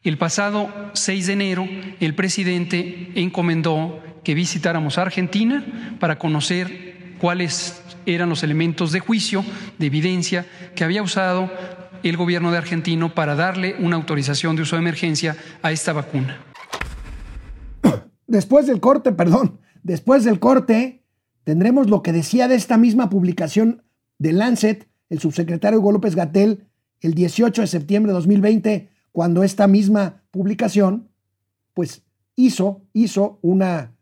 Speaker 10: El pasado 6 de enero, el presidente encomendó que visitáramos Argentina para conocer cuáles eran los elementos de juicio, de evidencia que había usado el gobierno de Argentino para darle una autorización de uso de emergencia a esta vacuna.
Speaker 1: Después del corte, perdón, Después del corte, tendremos lo que decía de esta misma publicación de Lancet el subsecretario Hugo López Gatel el 18 de septiembre de 2020, cuando esta misma publicación, pues hizo, hizo una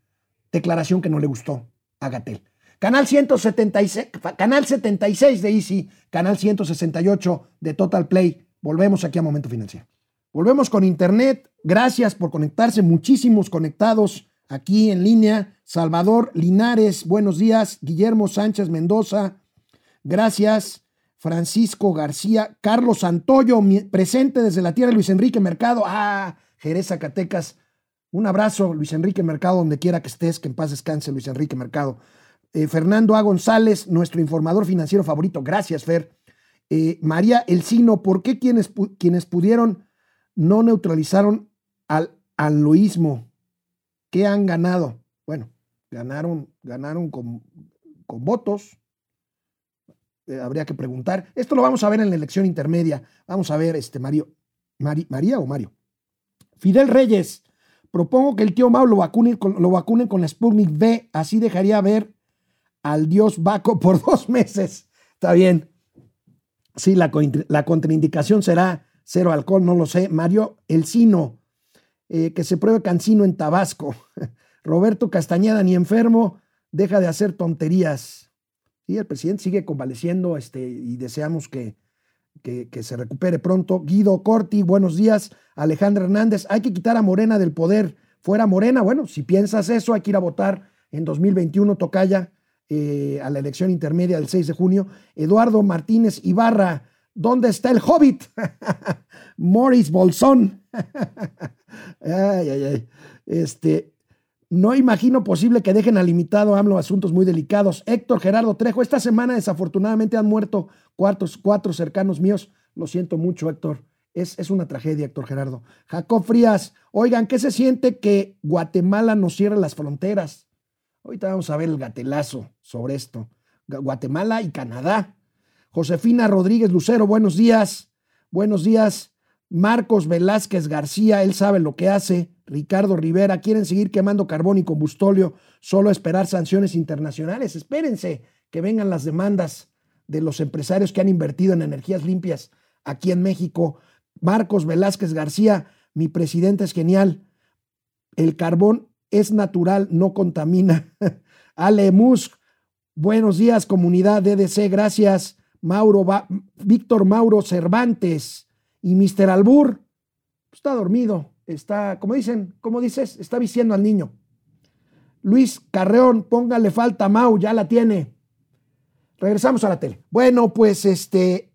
Speaker 1: declaración que no le gustó a Gatel. Canal, 176, canal 76 de Easy, canal 168 de Total Play. Volvemos aquí a Momento Financiero. Volvemos con Internet. Gracias por conectarse. Muchísimos conectados aquí en línea. Salvador Linares, buenos días. Guillermo Sánchez Mendoza, gracias. Francisco García, Carlos Santoyo, presente desde la tierra Luis Enrique Mercado. Ah, Jerez Zacatecas. Un abrazo, Luis Enrique Mercado, donde quiera que estés, que en paz descanse, Luis Enrique Mercado. Eh, Fernando A. González, nuestro informador financiero favorito. Gracias, Fer. Eh, María Elcino, ¿por qué quienes, quienes pudieron no neutralizaron al aloísmo? ¿Qué han ganado? Bueno, ganaron, ganaron con, votos. Eh, habría que preguntar. Esto lo vamos a ver en la elección intermedia. Vamos a ver, este Mario, María o Mario. Fidel Reyes, propongo que el tío Mau lo vacunen con, lo con la Sputnik V, así dejaría ver al dios Baco por dos meses. Está bien. Sí, la, la contraindicación será cero alcohol, no lo sé. Mario Elcino, eh, que se pruebe Cancino en Tabasco. Roberto Castañeda, ni enfermo, deja de hacer tonterías. Y el presidente sigue convaleciendo este, y deseamos que, que, se recupere pronto. Guido Corti, buenos días. Alejandra Hernández, hay que quitar a Morena del poder. Fuera Morena, bueno, si piensas eso, hay que ir a votar en 2021, Tocaya, eh, a la elección intermedia del 6 de junio. Eduardo Martínez Ibarra, ¿dónde está el hobbit? Morris Bolsón. ay, ay, ay. Este, no imagino posible que dejen al limitado AMLO asuntos muy delicados. Héctor Gerardo Trejo, esta semana desafortunadamente han muerto cuatro, cuatro cercanos míos. Lo siento mucho, Héctor. Es, es, una tragedia, Héctor Gerardo. Jacob Frías, oigan, ¿qué se siente que Guatemala nos cierre las fronteras? Ahorita vamos a ver el gatelazo sobre esto. Guatemala y Canadá. Josefina Rodríguez Lucero, buenos días. Buenos días. Marcos Velázquez García, él sabe lo que hace. Ricardo Rivera, quieren seguir quemando carbón y combustóleo, solo esperar sanciones internacionales. Espérense que vengan las demandas de los empresarios que han invertido en energías limpias aquí en México. Marcos Velázquez García, mi presidente es genial. El carbón es natural, no contamina. Ale Musk, buenos días, comunidad DDC, gracias. Mauro, Víctor Mauro Cervantes. Y Mr. Albur pues, está dormido, está, como dicen, como dices, está viciando al niño. Luis Carreón, póngale falta Mau, ya la tiene. Regresamos a la tele. Bueno, pues este,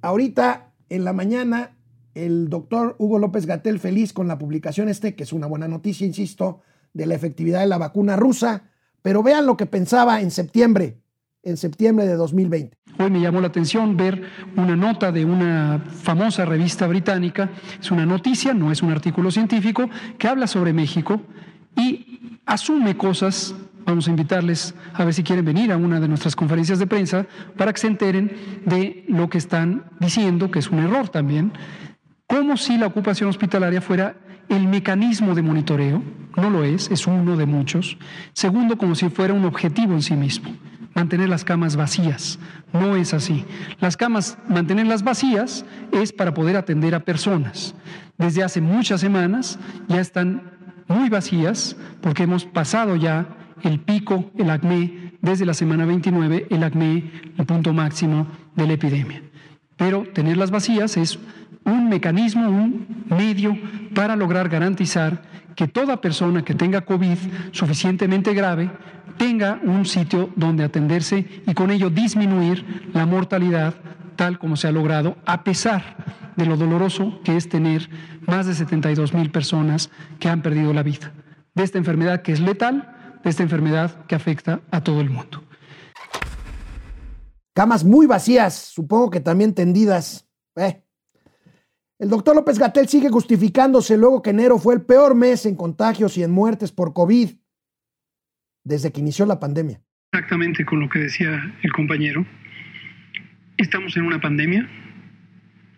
Speaker 1: ahorita en la mañana, el doctor Hugo López Gatel feliz con la publicación este, que es una buena noticia, insisto, de la efectividad de la vacuna rusa, pero vean lo que pensaba en septiembre en septiembre de 2020.
Speaker 10: Hoy me llamó la atención ver una nota de una famosa revista británica, es una noticia, no es un artículo científico, que habla sobre México y asume cosas, vamos a invitarles a ver si quieren venir a una de nuestras conferencias de prensa para que se enteren de lo que están diciendo, que es un error también, como si la ocupación hospitalaria fuera el mecanismo de monitoreo, no lo es, es uno de muchos. Segundo, como si fuera un objetivo en sí mismo, mantener las camas vacías. No es así. Las camas, mantenerlas vacías es para poder atender a personas. Desde hace muchas semanas ya están muy vacías porque hemos pasado ya el pico, el acné, desde la semana 29, el acné, el punto máximo de la epidemia. Pero tenerlas vacías es un mecanismo, un medio para lograr garantizar que toda persona que tenga COVID suficientemente grave tenga un sitio donde atenderse y con ello disminuir la mortalidad tal como se ha logrado, a pesar de lo doloroso que es tener más de 72 mil personas que han perdido la vida de esta enfermedad que es letal, de esta enfermedad que afecta a todo el mundo.
Speaker 1: Camas muy vacías, supongo que también tendidas. Eh. El doctor López Gatel sigue justificándose luego que enero fue el peor mes en contagios y en muertes por COVID desde que inició la pandemia.
Speaker 10: Exactamente con lo que decía el compañero. Estamos en una pandemia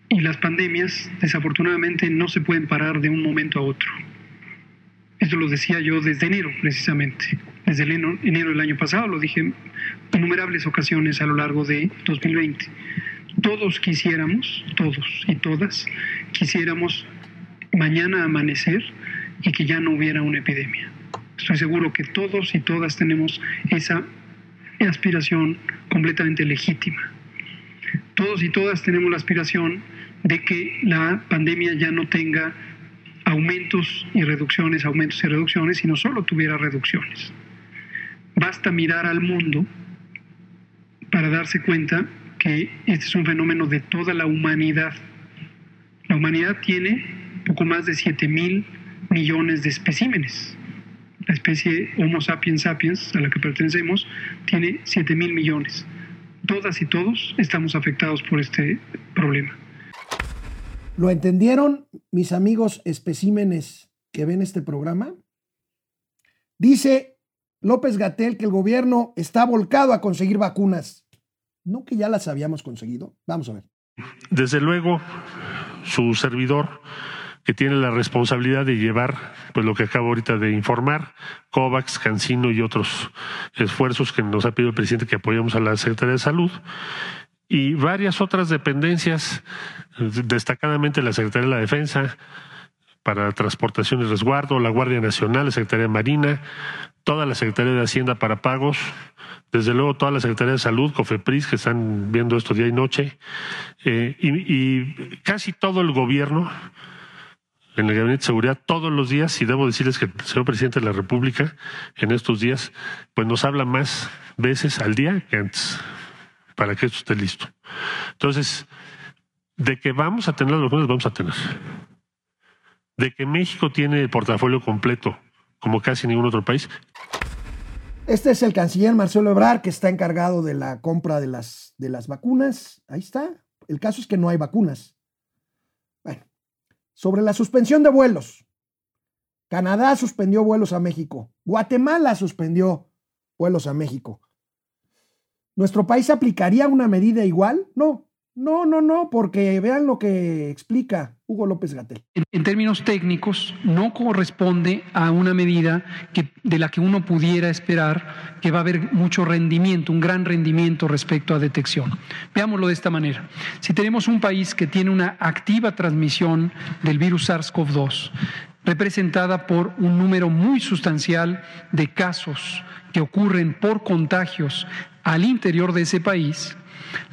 Speaker 10: y las pandemias desafortunadamente no se pueden parar de un momento a otro. Esto lo decía yo desde enero precisamente. Desde enero, del año pasado lo dije innumerables ocasiones a lo largo de 2020 todos quisiéramos, todos y todas, quisiéramos mañana amanecer y que ya no hubiera una epidemia. Estoy seguro que todos y todas tenemos esa aspiración completamente legítima. Todos y todas tenemos la aspiración de que la pandemia ya no tenga aumentos y reducciones, aumentos y reducciones, sino solo tuviera reducciones. Basta mirar al mundo para darse cuenta que este es un fenómeno de toda la humanidad. La humanidad tiene poco más de 7 mil millones de especímenes. La especie Homo sapiens sapiens, a la que pertenecemos, tiene 7 mil millones. Todas y todos estamos afectados por este problema.
Speaker 1: ¿Lo entendieron mis amigos especímenes que ven este programa? Dice López Gatel que el gobierno está volcado a conseguir vacunas. ¿No que ya las habíamos conseguido? Vamos a ver.
Speaker 11: Desde luego, su servidor, que tiene la responsabilidad de llevar, pues lo que acabo ahorita de informar, COVAX, Cancino y otros esfuerzos que nos ha pedido el presidente que apoyemos a la Secretaría de Salud, y varias otras dependencias, destacadamente la Secretaría de la Defensa, para transportación y resguardo, la Guardia Nacional, la Secretaría de Marina, toda la Secretaría de Hacienda para pagos, desde luego toda la Secretaría de Salud, COFEPRIS, que están viendo esto día y noche, eh, y, casi todo el gobierno en el Gabinete de Seguridad todos los días, y debo decirles que el señor presidente de la República en estos días, pues nos habla más veces al día que antes, para que esto esté listo. Entonces, de que vamos a tener los vacunas, vamos a tener. De que México tiene el portafolio completo, como casi ningún otro país,
Speaker 1: este es el canciller Marcelo Ebrard, que está encargado de la compra de las, de las vacunas. Ahí está. El caso es que no hay vacunas. Sobre la suspensión de vuelos. Canadá suspendió vuelos a México. Guatemala suspendió vuelos a México. ¿Nuestro país aplicaría una medida igual? No. No, no, no, porque vean lo que explica Hugo López Gatel.
Speaker 10: En, términos técnicos, no corresponde a una medida de la que uno pudiera esperar que va a haber mucho rendimiento, un gran rendimiento respecto a detección. Veámoslo de esta manera. Si tenemos un país que tiene una activa transmisión del virus SARS-CoV-2, representada por un número muy sustancial de casos que ocurren por contagios al interior de ese país,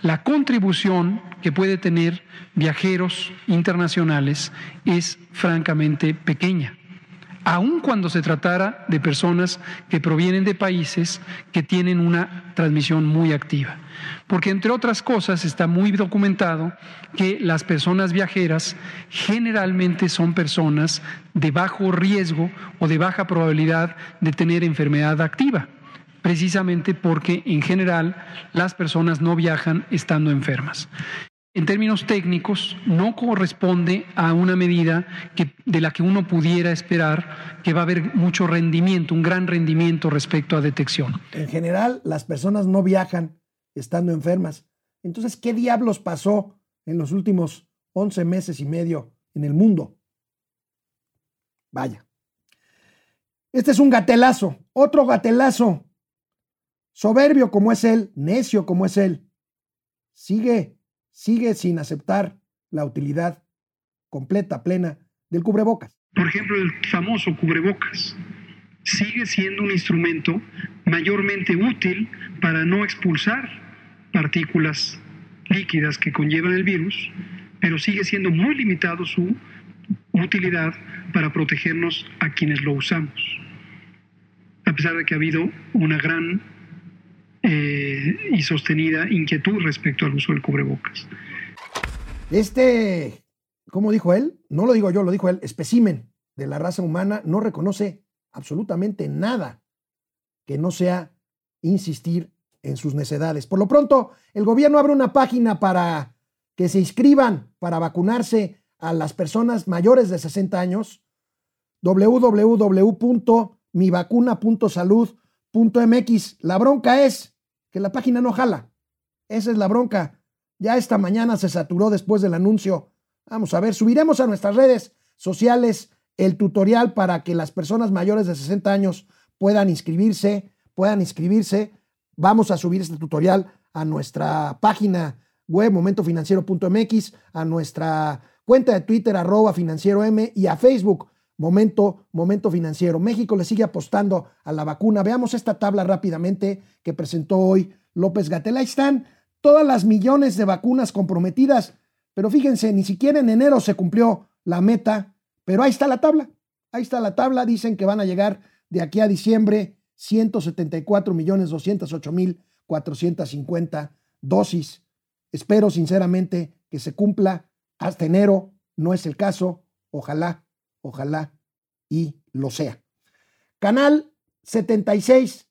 Speaker 10: la contribución que puede tener viajeros internacionales es francamente pequeña, aun cuando se tratara de personas que provienen de países que tienen una transmisión muy activa. Porque entre otras cosas está muy documentado que las personas viajeras generalmente son personas de bajo riesgo o de baja probabilidad de tener enfermedad activa precisamente porque en general las personas no viajan estando enfermas. En términos técnicos, no corresponde a una medida de la que uno pudiera esperar que va a haber mucho rendimiento, un gran rendimiento respecto a detección.
Speaker 1: En general, las personas no viajan estando enfermas. Entonces, ¿qué diablos pasó en los últimos 11 meses y medio en el mundo? Vaya. Este es un gatelazo, otro gatelazo. Soberbio como es él, necio como es él. Sigue, sigue sin aceptar la utilidad completa, plena del cubrebocas.
Speaker 10: Por ejemplo, el famoso cubrebocas sigue siendo un instrumento mayormente útil para no expulsar partículas líquidas que conllevan el virus, pero sigue siendo muy limitado su utilidad para protegernos a quienes lo usamos, a pesar de que ha habido una gran eh, y sostenida inquietud respecto al uso del cubrebocas.
Speaker 1: Este, ¿cómo dijo él? No lo digo yo, lo dijo él, especimen de la raza humana no reconoce absolutamente nada que no sea insistir en sus necedades. Por lo pronto, el gobierno abre una página para que se inscriban para vacunarse a las personas mayores de 60 años, www.mivacuna.salud.mx. La bronca es que la página no jala. Esa es la bronca. Ya esta mañana se saturó después del anuncio. Vamos a ver, subiremos a nuestras redes sociales el tutorial para que las personas mayores de 60 años puedan inscribirse, puedan inscribirse. Vamos a subir este tutorial a nuestra página web momentofinanciero.mx, a nuestra cuenta de Twitter arroba financiero M y a Facebook Momento, Momento Financiero. México le sigue apostando a la vacuna. Veamos esta tabla rápidamente que presentó hoy López Gatel. Ahí están todas las millones de vacunas comprometidas, pero fíjense, ni siquiera en enero se cumplió la meta, pero ahí está la tabla. Ahí está la tabla. Dicen que van a llegar de aquí a diciembre 174 millones 208 mil 450 dosis. Espero sinceramente que se cumpla hasta enero. No es el caso. Ojalá, ojalá y lo sea. Canal 76.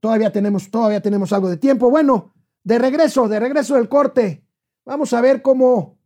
Speaker 1: Todavía tenemos, todavía tenemos algo de tiempo. Bueno, de regreso, de regreso del corte. Vamos a ver cómo,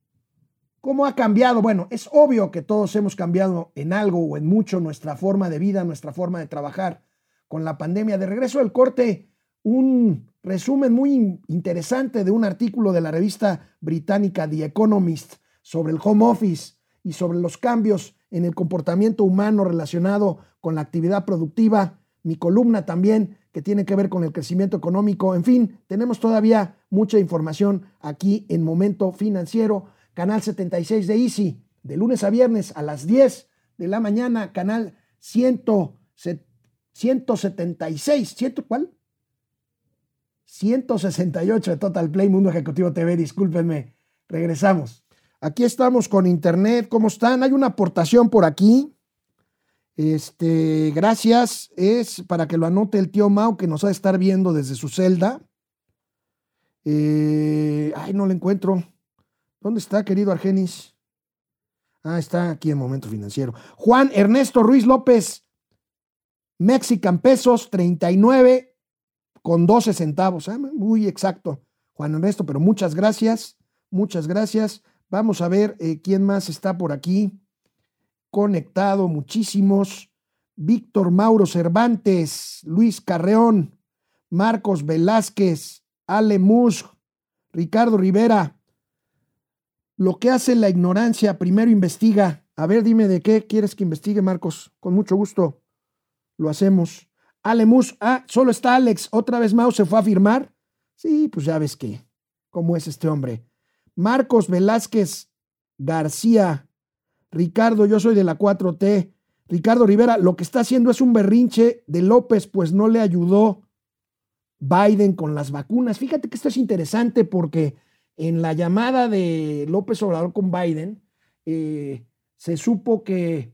Speaker 1: cómo ha cambiado. Bueno, es obvio que todos hemos cambiado en algo o en mucho nuestra forma de vida, nuestra forma de trabajar con la pandemia. De regreso del corte, un resumen muy interesante de un artículo de la revista británica The Economist sobre el home office y sobre los cambios en el comportamiento humano relacionado con la actividad productiva. Mi columna también que tiene que ver con el crecimiento económico. En fin, tenemos todavía mucha información aquí en Momento Financiero, canal 76 de Easy, de lunes a viernes a las 10 de la mañana, canal 100, 176, ¿ciento cuál? 168 de Total Play Mundo Ejecutivo TV, discúlpenme, regresamos. Aquí estamos con internet, ¿cómo están? Hay una aportación por aquí. Este, gracias, es para que lo anote el tío Mau que nos ha de estar viendo desde su celda. Eh, ay, no lo encuentro. ¿Dónde está, querido Argenis? Ah, está aquí en Momento Financiero. Juan Ernesto Ruiz López, Mexican Pesos, 39 con 12 centavos. ¿eh? Muy exacto, Juan Ernesto, pero muchas gracias, muchas gracias. Vamos a ver eh, quién más está por aquí conectado, muchísimos. Víctor Mauro Cervantes, Luis Carreón, Marcos Velázquez, Ale Musk, Ricardo Rivera. Lo que hace la ignorancia, primero investiga. A ver, dime de qué quieres que investigue, Marcos. Con mucho gusto lo hacemos. Alemus, ah, solo está Alex. Otra vez Mau se fue a firmar. Sí, pues ya ves que, cómo es este hombre. Marcos Velázquez García. Ricardo, yo soy de la 4T. Ricardo Rivera, lo que está haciendo es un berrinche de López, pues no le ayudó Biden con las vacunas. Fíjate que esto es interesante porque en la llamada de López Obrador con Biden, eh, se supo que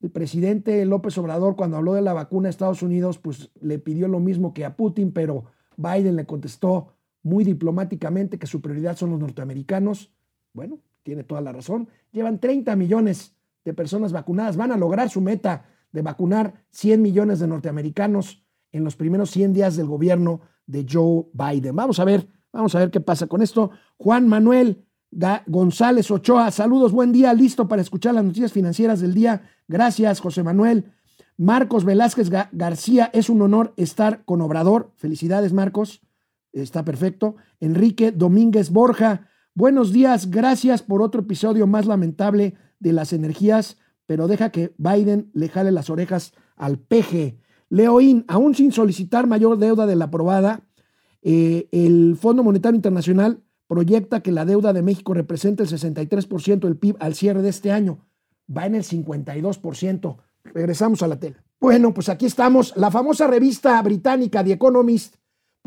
Speaker 1: el presidente López Obrador, cuando habló de la vacuna a Estados Unidos, pues le pidió lo mismo que a Putin, pero Biden le contestó muy diplomáticamente que su prioridad son los norteamericanos. Bueno, tiene toda la razón. Llevan 30 millones de personas vacunadas. Van a lograr su meta de vacunar 100 millones de norteamericanos en los primeros 100 días del gobierno de Joe Biden. Vamos a ver, vamos a ver qué pasa con esto. Juan Manuel González Ochoa, saludos, buen día, listo para escuchar las noticias financieras del día. Gracias, José Manuel. Marcos Velázquez García, es un honor estar con Obrador. Felicidades, Marcos. Está perfecto. Enrique Domínguez Borja, buenos días, gracias por otro episodio más lamentable de las energías pero deja que Biden le jale las orejas al peje. Leoín, aún sin solicitar mayor deuda de la aprobada, eh, el Fondo Monetario Internacional proyecta que la deuda de México representa el 63% del PIB al cierre de este año. Va en el 52%. Regresamos a la tela. Bueno, pues aquí estamos. La famosa revista británica The Economist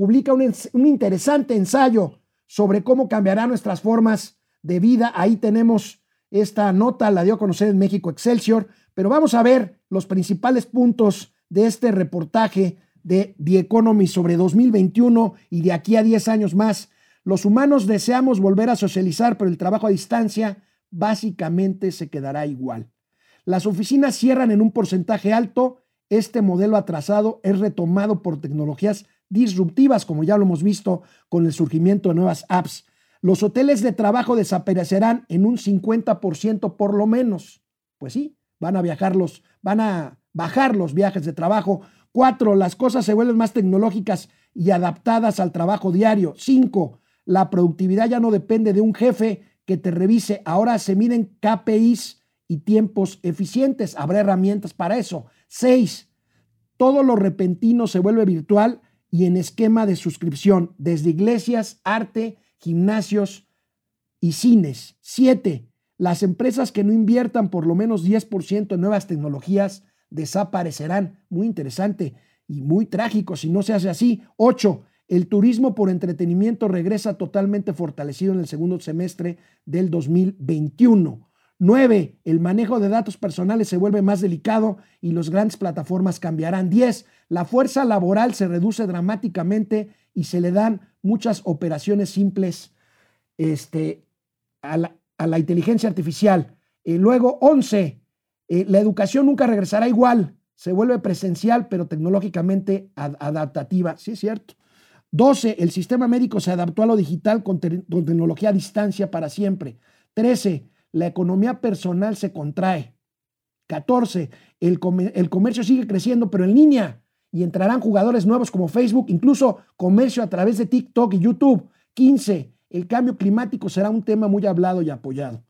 Speaker 1: publica un, un interesante ensayo sobre cómo cambiarán nuestras formas de vida. Ahí tenemos esta nota, la dio a conocer en México Excelsior, pero vamos a ver los principales puntos de este reportaje de The Economist sobre 2021 y de aquí a 10 años más. Los humanos deseamos volver a socializar, pero el trabajo a distancia básicamente se quedará igual. Las oficinas cierran en un porcentaje alto. Este modelo atrasado es retomado por tecnologías disruptivas, como ya lo hemos visto con el surgimiento de nuevas apps. Los hoteles de trabajo desaparecerán en un 50% por lo menos. Pues sí, van a viajar los, van a bajar los viajes de trabajo. Cuatro, las cosas se vuelven más tecnológicas y adaptadas al trabajo diario. Cinco, la productividad ya no depende de un jefe que te revise. Ahora se miden KPIs y tiempos eficientes. Habrá herramientas para eso. Seis, todo lo repentino se vuelve virtual y en esquema de suscripción, desde iglesias, arte, gimnasios y cines. Siete, las empresas que no inviertan por lo menos 10% en nuevas tecnologías desaparecerán. Muy interesante y muy trágico si no se hace así. Ocho, el turismo por entretenimiento regresa totalmente fortalecido en el segundo semestre del 2021. 9. El manejo de datos personales se vuelve más delicado y las grandes plataformas cambiarán. 10. La fuerza laboral se reduce dramáticamente y se le dan muchas operaciones simples este, a, la, inteligencia artificial. Eh, luego, 11. Eh, la educación nunca regresará igual. Se vuelve presencial, pero tecnológicamente adaptativa. Sí, es cierto. 12. El sistema médico se adaptó a lo digital con, con tecnología a distancia para siempre. 13 la economía personal se contrae. 14. El, el, comercio sigue creciendo, pero en línea. Y entrarán jugadores nuevos como Facebook, incluso comercio a través de TikTok y YouTube. 15. El cambio climático será un tema muy hablado y apoyado.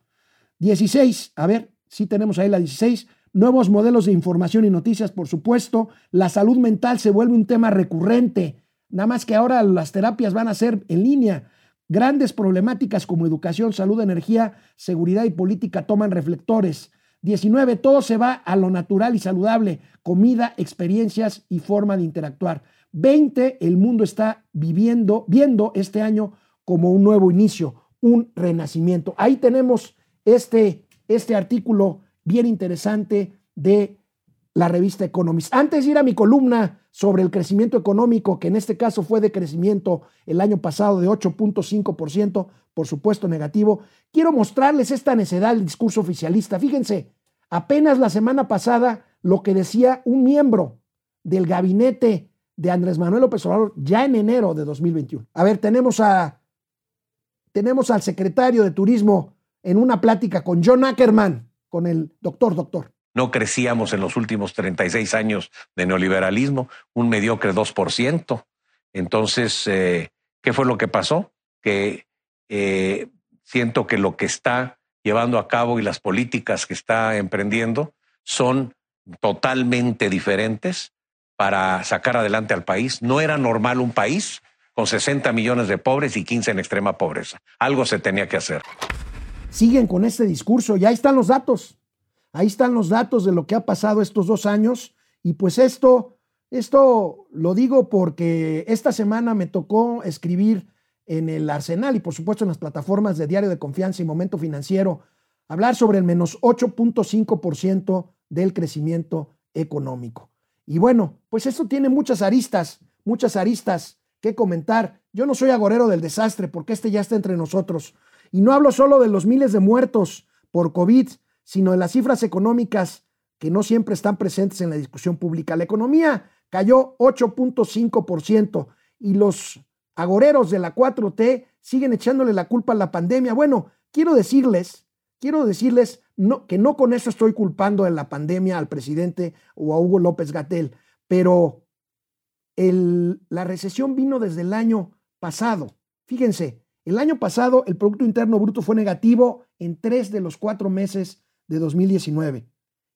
Speaker 1: 16. A ver, si tenemos ahí la 16. Nuevos modelos de información y noticias, por supuesto. La salud mental se vuelve un tema recurrente. Nada más que ahora las terapias van a ser en línea. Grandes problemáticas como educación, salud, energía, seguridad y política toman reflectores. 19. Todo se va a lo natural y saludable, comida, experiencias y forma de interactuar. 20. El mundo está viviendo, viendo este año como un nuevo inicio, un renacimiento. Ahí tenemos este, este artículo bien interesante de la revista Economist. Antes de ir a mi columna sobre el crecimiento económico, que en este caso fue de crecimiento el año pasado de 8.5%, por supuesto negativo, quiero mostrarles esta necedad del discurso oficialista. Fíjense, apenas la semana pasada lo que decía un miembro del gabinete de Andrés Manuel López Obrador ya en enero de 2021. A ver, tenemos a tenemos al secretario de Turismo en una plática con John Ackerman, con el doctor, doctor.
Speaker 12: No crecíamos en los últimos 36 años de neoliberalismo, un mediocre 2%. Entonces, eh, ¿qué fue lo que pasó? Que eh, siento que lo que está llevando a cabo y las políticas que está emprendiendo son totalmente diferentes para sacar adelante al país. No era normal un país con 60 millones de pobres y 15 en extrema pobreza. Algo se tenía que hacer.
Speaker 1: Siguen con este discurso, ya están los datos. Ahí están los datos de lo que ha pasado estos dos años. Y pues esto, esto lo digo porque esta semana me tocó escribir en el Arsenal y por supuesto en las plataformas de Diario de Confianza y Momento Financiero, hablar sobre el menos 8.5% del crecimiento económico. Y bueno, pues esto tiene muchas aristas, muchas aristas que comentar. Yo no soy agorero del desastre porque este ya está entre nosotros. Y no hablo solo de los miles de muertos por COVID, sino de las cifras económicas que no siempre están presentes en la discusión pública. La economía cayó 8.5% y los agoreros de la 4T siguen echándole la culpa a la pandemia. Bueno, quiero decirles, quiero decirles no, que no con eso estoy culpando de la pandemia al presidente o a Hugo López Gatel, pero la recesión vino desde el año pasado. Fíjense, el año pasado el Producto Interno Bruto fue negativo en tres de los cuatro meses de 2019.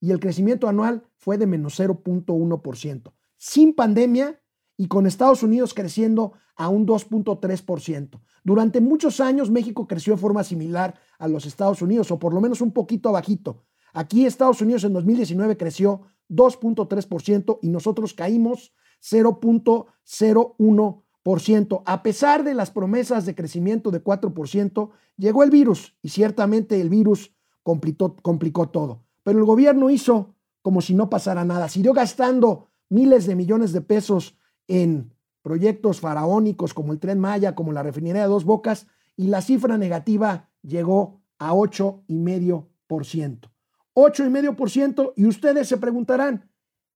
Speaker 1: y el crecimiento anual fue de menos 0.1%. Sin pandemia y con Estados Unidos creciendo a un 2.3%. Durante muchos años México creció de forma similar a los Estados Unidos, o por lo menos un poquito abajito. Aquí Estados Unidos en 2019 creció 2.3% y nosotros caímos 0.01%. A pesar de las promesas de crecimiento de 4%, llegó el virus y ciertamente el virus complicó, todo. Pero el gobierno hizo como si no pasara nada. Siguió gastando miles de millones de pesos en proyectos faraónicos como el tren Maya, como la refinería de Dos Bocas, y la cifra negativa llegó a 8,5%. 8,5%, y ustedes se preguntarán,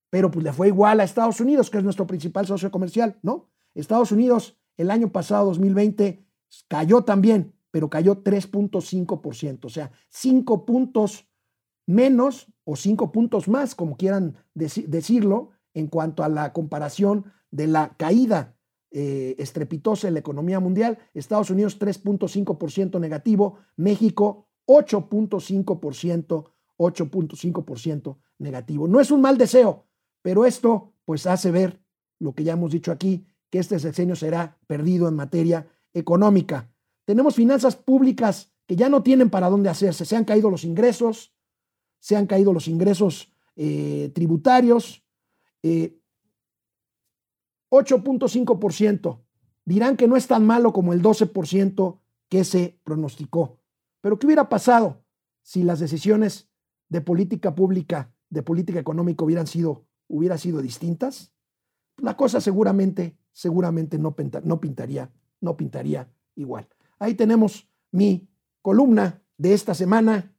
Speaker 1: pero pues le fue igual a Estados Unidos, que es nuestro principal socio comercial, ¿no? Estados Unidos el año pasado, 2020, cayó también, pero cayó 3.5%, o sea, 5 puntos menos o 5 puntos más, como quieran decirlo, en cuanto a la comparación de la caída eh, estrepitosa en la economía mundial. Estados Unidos 3.5% negativo, México 8.5%, 8.5% negativo. No es un mal deseo, pero esto pues hace ver lo que ya hemos dicho aquí, que este sexenio será perdido en materia económica. Tenemos finanzas públicas que ya no tienen para dónde hacerse. Se han caído los ingresos, se han caído los ingresos eh, tributarios, 8.5%. Eh, Dirán que no es tan malo como el 12% que se pronosticó. Pero ¿qué hubiera pasado si las decisiones de política pública, de política económica hubieran sido, hubiera sido distintas? La cosa seguramente, seguramente no, no pintaría, no pintaría igual. Ahí tenemos mi columna de esta semana.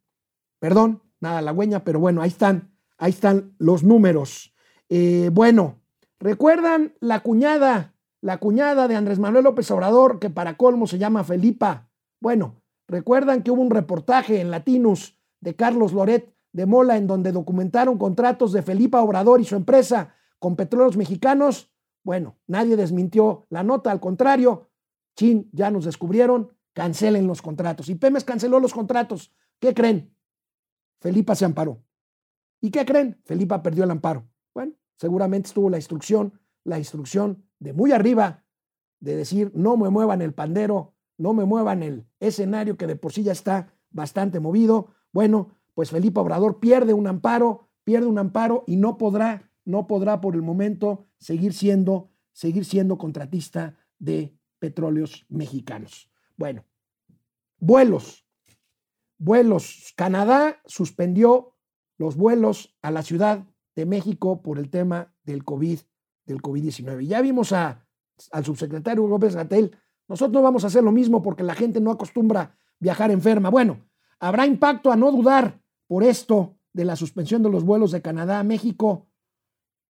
Speaker 1: Perdón, nada halagüeña, pero bueno, ahí están, ahí están los números. Eh, bueno, ¿recuerdan la cuñada, la cuñada de Andrés Manuel López Obrador, que para colmo se llama Felipa? Bueno, ¿recuerdan que hubo un reportaje en Latinus de Carlos Loret de Mola en donde documentaron contratos de Felipa Obrador y su empresa con petróleos mexicanos? Bueno, nadie desmintió la nota, al contrario, chin, ya nos descubrieron, cancelen los contratos. Y Pemex canceló los contratos. ¿Qué creen? Felipa se amparó. ¿Y qué creen? Felipa perdió el amparo. Bueno, seguramente estuvo la instrucción, la instrucción de muy arriba de decir no me muevan el pandero, no me muevan el escenario que de por sí ya está bastante movido. Bueno, pues Felipe Obrador pierde un amparo, pierde un amparo y no podrá, no podrá por el momento seguir siendo, seguir siendo contratista de petróleos mexicanos. Bueno, vuelos, vuelos. Canadá suspendió los vuelos a la Ciudad de México por el tema del COVID, del COVID-19. Ya vimos a, al subsecretario López Gatel, nosotros no vamos a hacer lo mismo porque la gente no acostumbra viajar enferma. Bueno, habrá impacto a no dudar por esto de la suspensión de los vuelos de Canadá a México.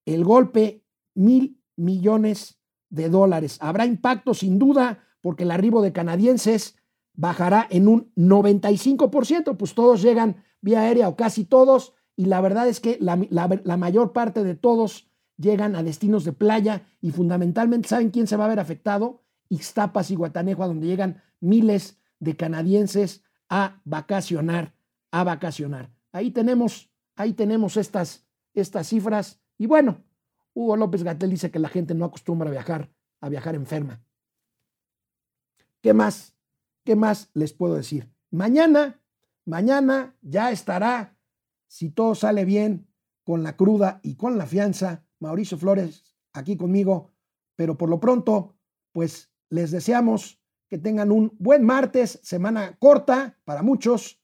Speaker 1: El golpe, mil millones de dólares. Habrá impacto sin duda porque el arribo de canadienses bajará en un 95%, pues todos llegan vía aérea o casi todos, y la verdad es que la, mayor parte de todos llegan a destinos de playa y fundamentalmente, ¿saben quién se va a ver afectado? Ixtapas y Guatanejo, a donde llegan miles de canadienses a vacacionar, a vacacionar. Ahí tenemos, ahí tenemos estas, estas cifras. Y bueno, Hugo López Gatel dice que la gente no acostumbra a viajar, a viajar enferma. ¿Qué más? ¿Qué más les puedo decir? Mañana, mañana ya estará, si todo sale bien, con la cruda y con la fianza, Mauricio Flores aquí conmigo, pero por lo pronto, pues les deseamos que tengan un buen martes, semana corta para muchos.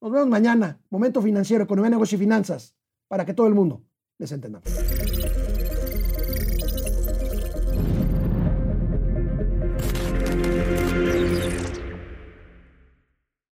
Speaker 1: Nos vemos mañana. Momento financiero, economía, negocio y finanzas, para que todo el mundo les entendamos.